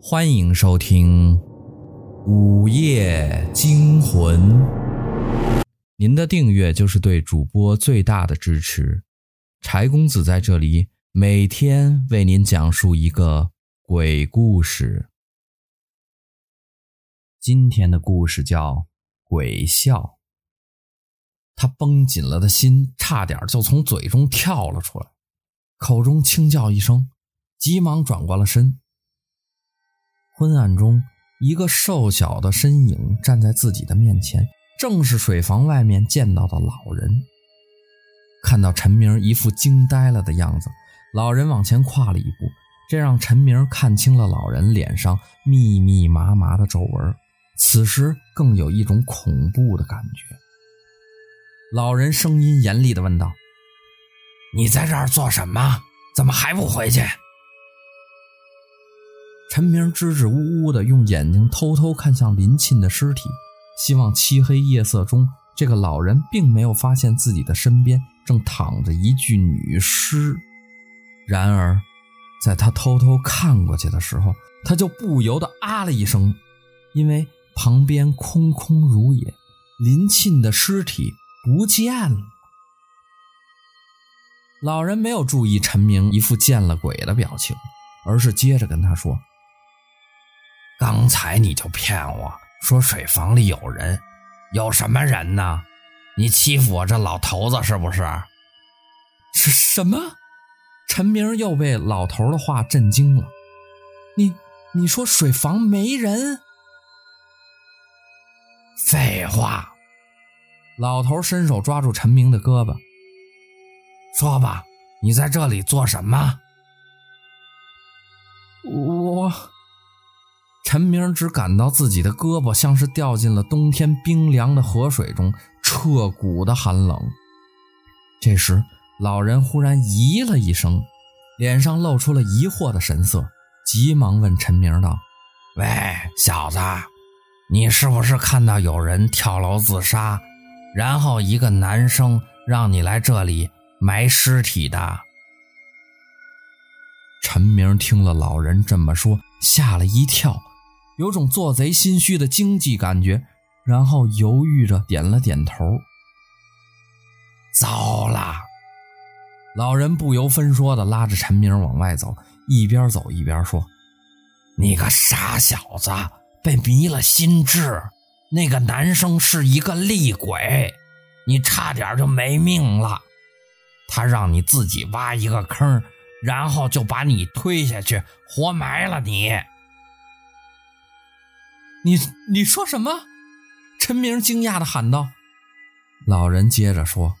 欢迎收听《午夜惊魂》。您的订阅就是对主播最大的支持。柴公子在这里每天为您讲述一个鬼故事。今天的故事叫《鬼笑》。他绷紧了的心差点就从嘴中跳了出来，口中轻叫一声，急忙转过了身。昏暗中，一个瘦小的身影站在自己的面前，正是水房外面见到的老人。看到陈明一副惊呆了的样子，老人往前跨了一步，这让陈明看清了老人脸上密密麻麻的皱纹，此时更有一种恐怖的感觉。老人声音严厉地问道：“你在这儿做什么？怎么还不回去？”陈明支支吾吾的用眼睛偷偷看向林沁的尸体，希望漆黑夜色中这个老人并没有发现自己的身边正躺着一具女尸。然而，在他偷偷看过去的时候，他就不由得啊了一声，因为旁边空空如也，林沁的尸体不见了。老人没有注意陈明一副见了鬼的表情，而是接着跟他说。刚才你就骗我说水房里有人，有什么人呢？你欺负我这老头子是不是？是什么？陈明又被老头的话震惊了。你你说水房没人？废话！老头伸手抓住陈明的胳膊，说吧，你在这里做什么？我。陈明只感到自己的胳膊像是掉进了冬天冰凉的河水中，彻骨的寒冷。这时，老人忽然咦了一声，脸上露出了疑惑的神色，急忙问陈明道：“喂，小子，你是不是看到有人跳楼自杀，然后一个男生让你来这里埋尸体的？”陈明听了老人这么说，吓了一跳。有种做贼心虚的惊悸感觉，然后犹豫着点了点头。糟了！老人不由分说地拉着陈明往外走，一边走一边说：“你个傻小子，被迷了心智。那个男生是一个厉鬼，你差点就没命了。他让你自己挖一个坑，然后就把你推下去，活埋了你。”你你说什么？陈明惊讶地喊道。老人接着说：“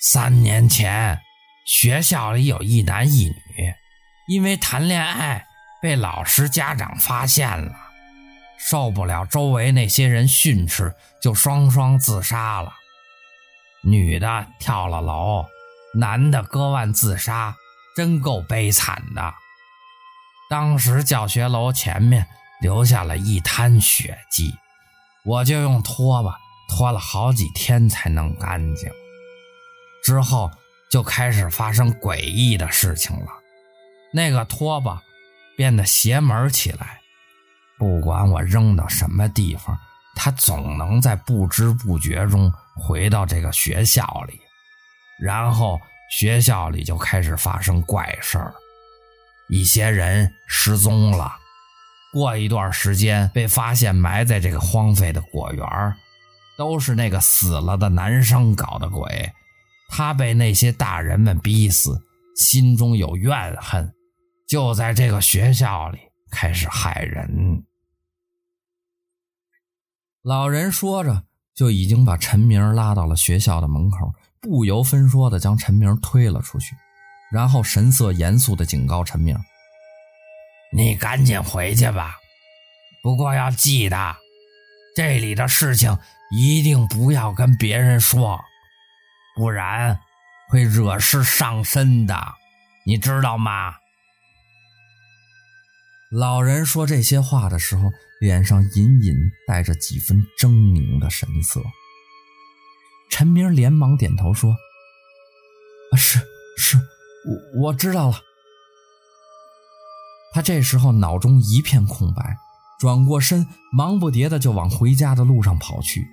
三年前，学校里有一男一女，因为谈恋爱被老师家长发现了，受不了周围那些人训斥，就双双自杀了。女的跳了楼，男的割腕自杀，真够悲惨的。当时教学楼前面。”留下了一滩血迹，我就用拖把拖了好几天才弄干净。之后就开始发生诡异的事情了，那个拖把变得邪门起来，不管我扔到什么地方，它总能在不知不觉中回到这个学校里，然后学校里就开始发生怪事儿，一些人失踪了。过一段时间，被发现埋在这个荒废的果园，都是那个死了的男生搞的鬼。他被那些大人们逼死，心中有怨恨，就在这个学校里开始害人。老人说着，就已经把陈明拉到了学校的门口，不由分说的将陈明推了出去，然后神色严肃的警告陈明。你赶紧回去吧，不过要记得，这里的事情一定不要跟别人说，不然会惹事上身的，你知道吗？老人说这些话的时候，脸上隐隐带着几分狰狞的神色。陈明连忙点头说：“啊，是是，我我知道了。”他这时候脑中一片空白，转过身，忙不迭的就往回家的路上跑去。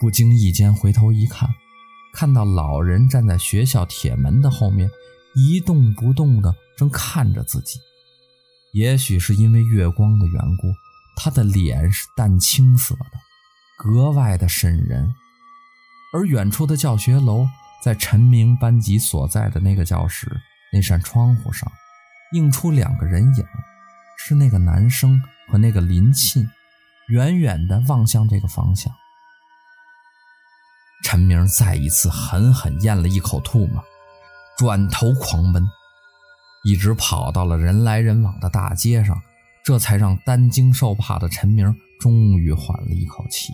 不经意间回头一看，看到老人站在学校铁门的后面，一动不动的正看着自己。也许是因为月光的缘故，他的脸是淡青色的，格外的瘆人。而远处的教学楼，在陈明班级所在的那个教室那扇窗户上，映出两个人影，是那个男生和那个林沁，远远地望向这个方向。陈明再一次狠狠咽了一口唾沫，转头狂奔，一直跑到了人来人往的大街上，这才让担惊受怕的陈明终于缓了一口气。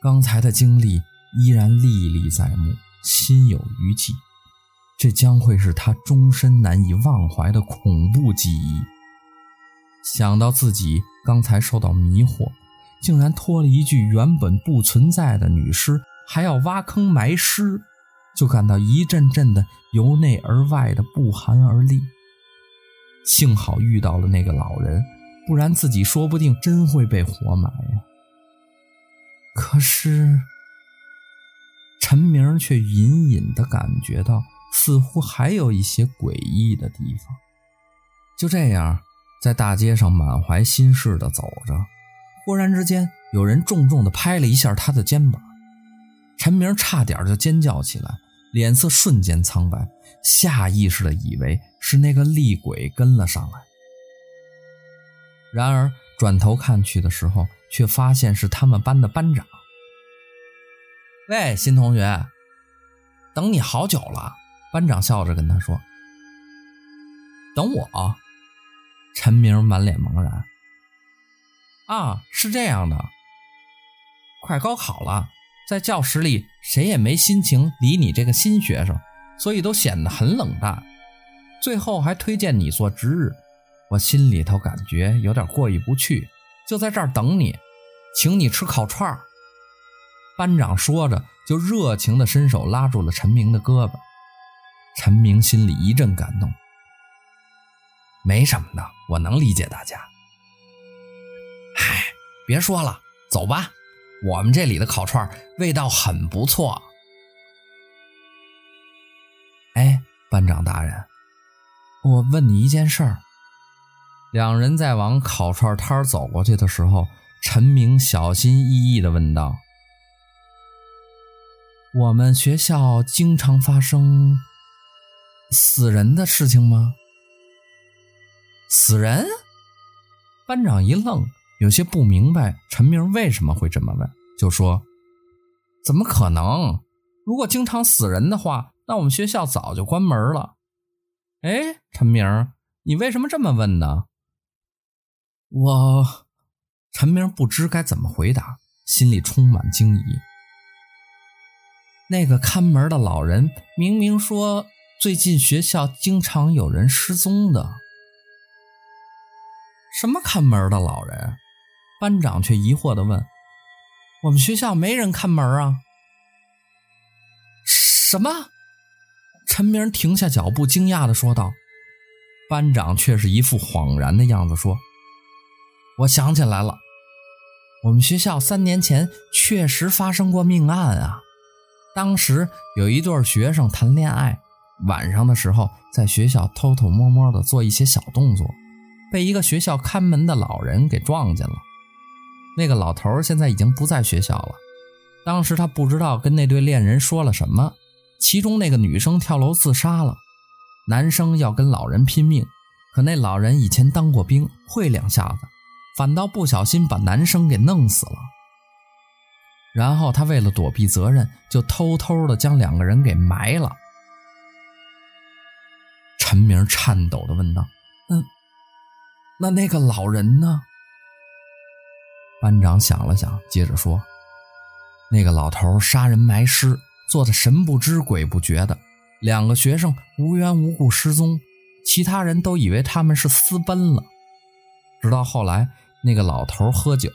刚才的经历依然历历在目，心有余悸，这将会是他终身难以忘怀的恐怖记忆。想到自己刚才受到迷惑。竟然托了一具原本不存在的女尸，还要挖坑埋尸，就感到一阵阵的由内而外的不寒而栗。幸好遇到了那个老人，不然自己说不定真会被活埋呀。可是，陈明却隐隐的感觉到，似乎还有一些诡异的地方。就这样，在大街上满怀心事的走着。忽然之间，有人重重地拍了一下他的肩膀，陈明差点就尖叫起来，脸色瞬间苍白，下意识地以为是那个厉鬼跟了上来。然而转头看去的时候，却发现是他们班的班长。喂，新同学，等你好久了。班长笑着跟他说：“等我。”陈明满脸茫然。啊，是这样的，快高考了，在教室里谁也没心情理你这个新学生，所以都显得很冷淡。最后还推荐你做值日，我心里头感觉有点过意不去，就在这儿等你，请你吃烤串。班长说着，就热情地伸手拉住了陈明的胳膊。陈明心里一阵感动，没什么的，我能理解大家。别说了，走吧。我们这里的烤串味道很不错。哎，班长大人，我问你一件事儿。两人在往烤串摊走过去的时候，陈明小心翼翼地问道：“我们学校经常发生死人的事情吗？”死人？班长一愣。有些不明白陈明为什么会这么问，就说：“怎么可能？如果经常死人的话，那我们学校早就关门了。”哎，陈明，你为什么这么问呢？我，陈明不知该怎么回答，心里充满惊疑。那个看门的老人明明说最近学校经常有人失踪的。什么看门的老人？班长却疑惑的问：“我们学校没人看门啊？”什么？陈明停下脚步，惊讶的说道。班长却是一副恍然的样子，说：“我想起来了，我们学校三年前确实发生过命案啊。当时有一对学生谈恋爱，晚上的时候在学校偷偷摸摸的做一些小动作，被一个学校看门的老人给撞见了。”那个老头现在已经不在学校了。当时他不知道跟那对恋人说了什么，其中那个女生跳楼自杀了，男生要跟老人拼命，可那老人以前当过兵，会两下子，反倒不小心把男生给弄死了。然后他为了躲避责任，就偷偷的将两个人给埋了。陈明颤抖的问道：“那那那个老人呢？”班长想了想，接着说：“那个老头杀人埋尸，做的神不知鬼不觉的。两个学生无缘无故失踪，其他人都以为他们是私奔了。直到后来，那个老头喝酒，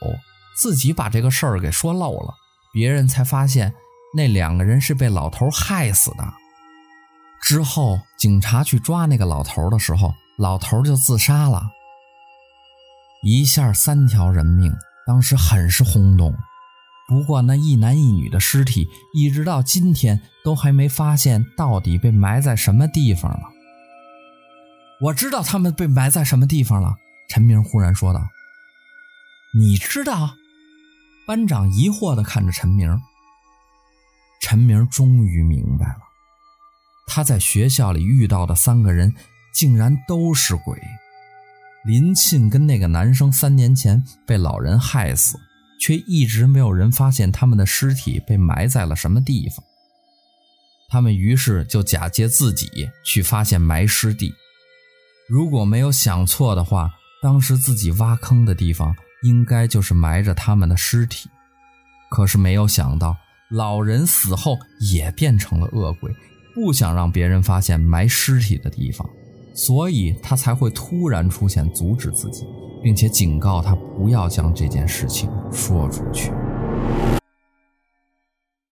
自己把这个事儿给说漏了，别人才发现那两个人是被老头害死的。之后，警察去抓那个老头的时候，老头就自杀了。一下三条人命，当时很是轰动。不过那一男一女的尸体，一直到今天都还没发现到底被埋在什么地方了。我知道他们被埋在什么地方了。陈明忽然说道：“你知道？”班长疑惑地看着陈明。陈明终于明白了，他在学校里遇到的三个人，竟然都是鬼。林沁跟那个男生三年前被老人害死，却一直没有人发现他们的尸体被埋在了什么地方。他们于是就假借自己去发现埋尸地。如果没有想错的话，当时自己挖坑的地方应该就是埋着他们的尸体。可是没有想到，老人死后也变成了恶鬼，不想让别人发现埋尸体的地方，所以他才会突然出现阻止自己，并且警告他不要将这件事情说出去。